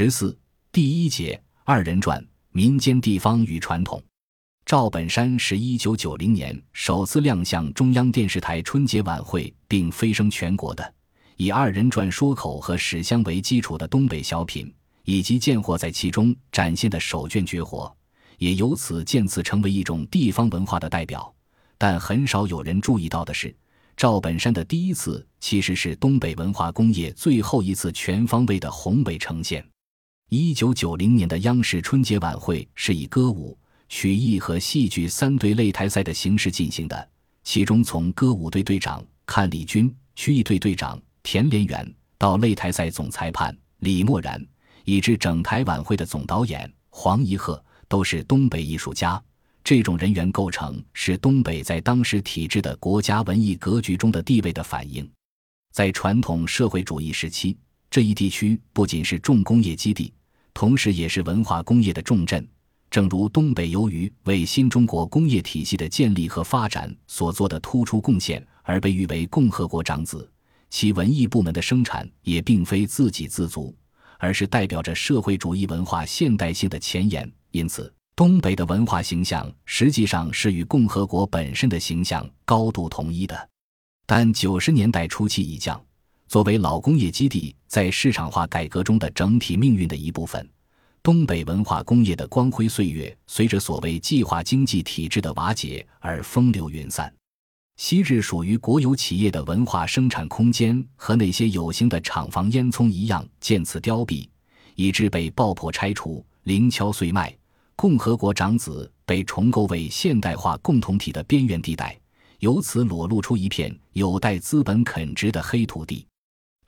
十四第一节二人转民间地方与传统。赵本山是一九九零年首次亮相中央电视台春节晚会并飞升全国的，以二人转说口和史湘为基础的东北小品，以及见货在其中展现的手卷绝活，也由此渐次成为一种地方文化的代表。但很少有人注意到的是，赵本山的第一次其实是东北文化工业最后一次全方位的宏伟呈现。一九九零年的央视春节晚会是以歌舞。曲艺和戏剧三队擂台赛的形式进行的，其中从歌舞队队长看李军、曲艺队队长田连元到擂台赛总裁判李默然，以至整台晚会的总导演黄一鹤，都是东北艺术家。这种人员构成是东北在当时体制的国家文艺格局中的地位的反映。在传统社会主义时期，这一地区不仅是重工业基地，同时也是文化工业的重镇。正如东北由于为新中国工业体系的建立和发展所做的突出贡献而被誉为共和国长子，其文艺部门的生产也并非自给自足，而是代表着社会主义文化现代性的前沿。因此，东北的文化形象实际上是与共和国本身的形象高度统一的。但九十年代初期已降，作为老工业基地在市场化改革中的整体命运的一部分。东北文化工业的光辉岁月，随着所谓计划经济体制的瓦解而风流云散。昔日属于国有企业的文化生产空间，和那些有形的厂房烟囱一样，渐次凋敝，以致被爆破拆除、零敲碎卖。共和国长子被重构为现代化共同体的边缘地带，由此裸露出一片有待资本垦殖的黑土地。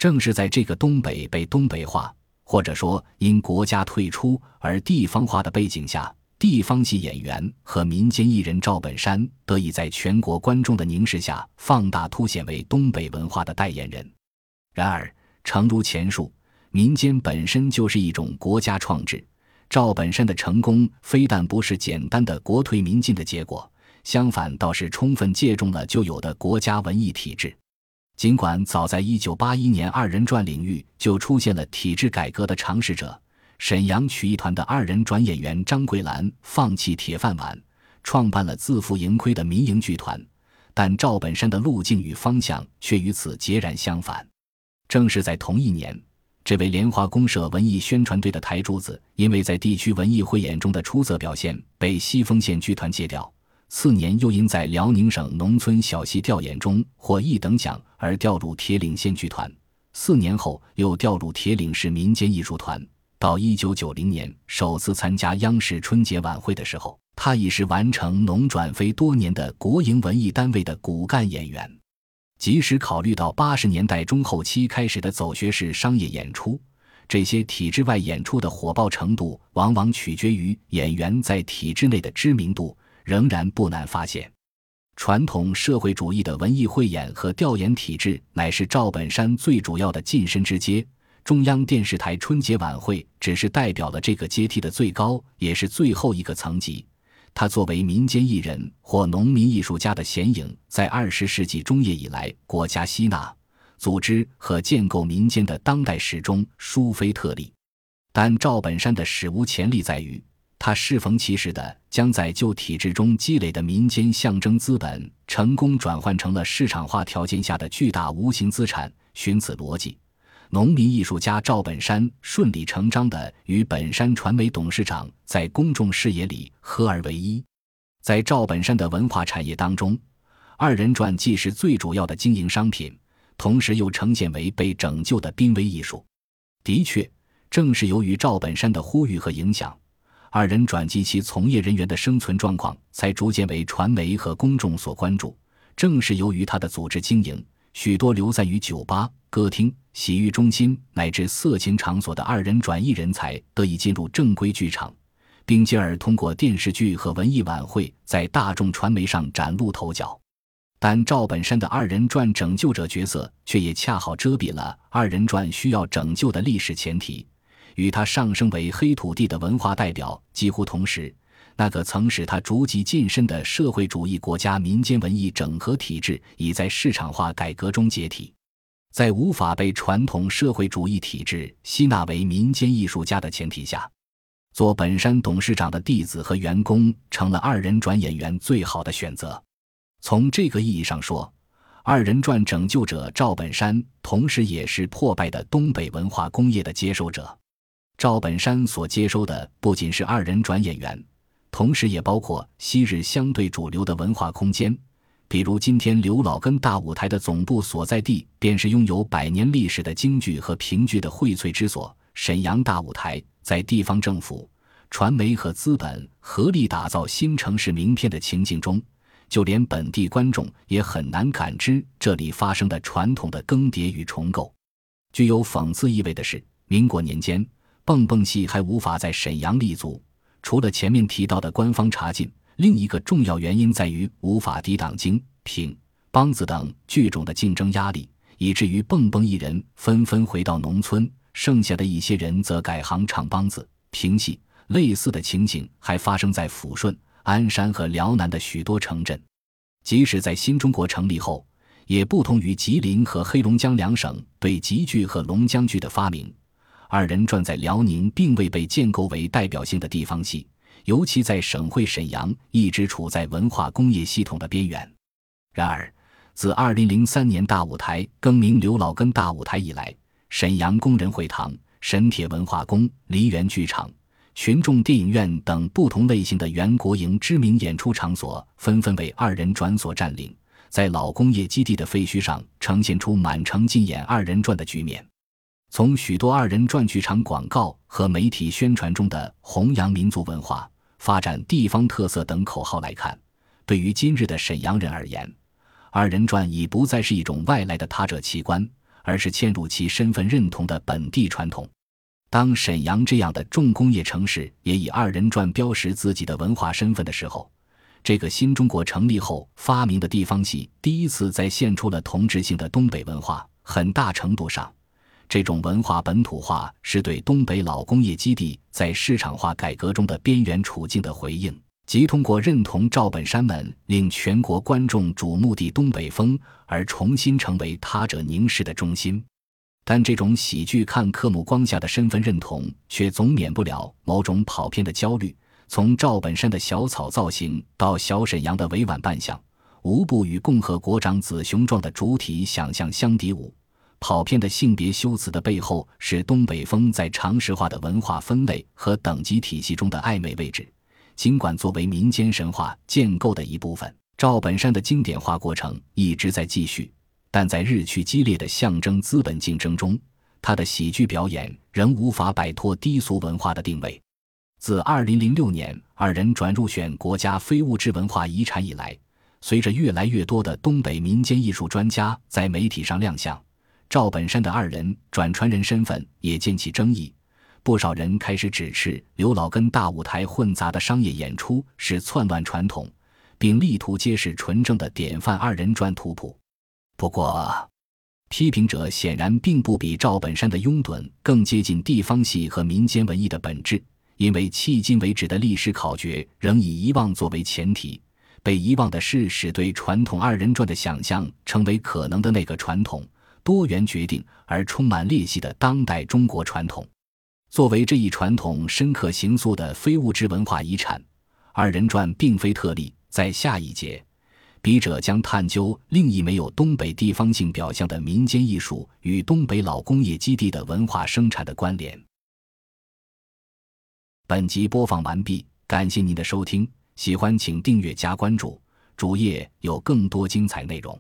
正是在这个东北被东北化。或者说，因国家退出而地方化的背景下，地方戏演员和民间艺人赵本山得以在全国观众的凝视下放大凸显为东北文化的代言人。然而，诚如前述，民间本身就是一种国家创制。赵本山的成功非但不是简单的国退民进的结果，相反倒是充分借重了旧有的国家文艺体制。尽管早在一九八一年，二人转领域就出现了体制改革的尝试者，沈阳曲艺团的二人转演员张桂兰放弃铁饭碗，创办了自负盈亏的民营剧团，但赵本山的路径与方向却与此截然相反。正是在同一年，这位莲花公社文艺宣传队的台柱子，因为在地区文艺汇演中的出色表现，被西丰县剧团借调。次年，又因在辽宁省农村小戏调演中获一等奖而调入铁岭县剧团。四年后，又调入铁岭市民间艺术团。到一九九零年首次参加央视春节晚会的时候，他已是完成农转非多年的国营文艺单位的骨干演员。即使考虑到八十年代中后期开始的走学式商业演出，这些体制外演出的火爆程度往往取决于演员在体制内的知名度。仍然不难发现，传统社会主义的文艺汇演和调研体制乃是赵本山最主要的晋升之阶。中央电视台春节晚会只是代表了这个阶梯的最高，也是最后一个层级。他作为民间艺人或农民艺术家的显影，在二十世纪中叶以来，国家吸纳、组织和建构民间的当代史中殊非特例。但赵本山的史无前例在于。他适逢其时的将在旧体制中积累的民间象征资本，成功转换成了市场化条件下的巨大无形资产。循此逻辑，农民艺术家赵本山顺理成章地与本山传媒董事长在公众视野里合二为一。在赵本山的文化产业当中，二人转既是最主要的经营商品，同时又呈现为被拯救的濒危艺术。的确，正是由于赵本山的呼吁和影响。二人转及其从业人员的生存状况，才逐渐为传媒和公众所关注。正是由于他的组织经营，许多流散于酒吧、歌厅、洗浴中心乃至色情场所的二人转艺人才得以进入正规剧场，并进而通过电视剧和文艺晚会在大众传媒上崭露头角。但赵本山的二人转拯救者角色，却也恰好遮蔽了二人转需要拯救的历史前提。与他上升为黑土地的文化代表几乎同时，那个曾使他逐级晋升的社会主义国家民间文艺整合体制，已在市场化改革中解体。在无法被传统社会主义体制吸纳为民间艺术家的前提下，做本山董事长的弟子和员工成了二人转演员最好的选择。从这个意义上说，二人转拯救者赵本山，同时也是破败的东北文化工业的接受者。赵本山所接收的不仅是二人转演员，同时也包括昔日相对主流的文化空间。比如，今天刘老根大舞台的总部所在地，便是拥有百年历史的京剧和评剧的荟萃之所——沈阳大舞台。在地方政府、传媒和资本合力打造新城市名片的情境中，就连本地观众也很难感知这里发生的传统的更迭与重构。具有讽刺意味的是，民国年间，蹦蹦戏还无法在沈阳立足，除了前面提到的官方查禁。另一个重要原因在于无法抵挡京、评、梆子等剧种的竞争压力，以至于蹦蹦艺人纷纷回到农村，剩下的一些人则改行唱梆子、评戏。类似的情景还发生在抚顺、鞍山和辽南的许多城镇。即使在新中国成立后，也不同于吉林和黑龙江两省对吉剧和龙江剧的发明，二人转在辽宁并未被建构为代表性的地方戏。尤其在省会沈阳，一直处在文化工业系统的边缘。然而，自2003年大舞台更名刘老根大舞台以来，沈阳工人会堂、沈铁文化宫、梨园剧场、群众电影院等不同类型的原国营知名演出场所，纷纷为二人转所占领。在老工业基地的废墟上，呈现出满城尽演二人转的局面。从许多二人转剧场广告和媒体宣传中的弘扬民族文化、发展地方特色等口号来看，对于今日的沈阳人而言，二人转已不再是一种外来的他者奇观，而是嵌入其身份认同的本地传统。当沈阳这样的重工业城市也以二人转标识自己的文化身份的时候，这个新中国成立后发明的地方戏第一次再现出了同质性的东北文化，很大程度上。这种文化本土化是对东北老工业基地在市场化改革中的边缘处境的回应，即通过认同赵本山们令全国观众瞩目的东北风而重新成为他者凝视的中心。但这种喜剧看客目光下的身份认同，却总免不了某种跑偏的焦虑。从赵本山的小草造型到小沈阳的委婉扮相，无不与共和国长子雄壮的主体想象相抵牾。跑偏的性别修辞的背后，是东北风在常识化的文化分类和等级体系中的暧昧位置。尽管作为民间神话建构的一部分，赵本山的经典化过程一直在继续，但在日趋激烈的象征资本竞争中，他的喜剧表演仍无法摆脱低俗文化的定位。自2006年二人转入选国家非物质文化遗产以来，随着越来越多的东北民间艺术专家在媒体上亮相。赵本山的二人转传人身份也渐起争议，不少人开始指斥刘老根大舞台混杂的商业演出是篡乱传统，并力图揭示纯正的典范二人转图谱。不过，批评者显然并不比赵本山的拥趸更接近地方戏和民间文艺的本质，因为迄今为止的历史考掘仍以遗忘作为前提，被遗忘的是使对传统二人转的想象成为可能的那个传统。多元决定而充满裂隙的当代中国传统，作为这一传统深刻形塑的非物质文化遗产，二人转并非特例。在下一节，笔者将探究另一没有东北地方性表象的民间艺术与东北老工业基地的文化生产的关联。本集播放完毕，感谢您的收听，喜欢请订阅加关注，主页有更多精彩内容。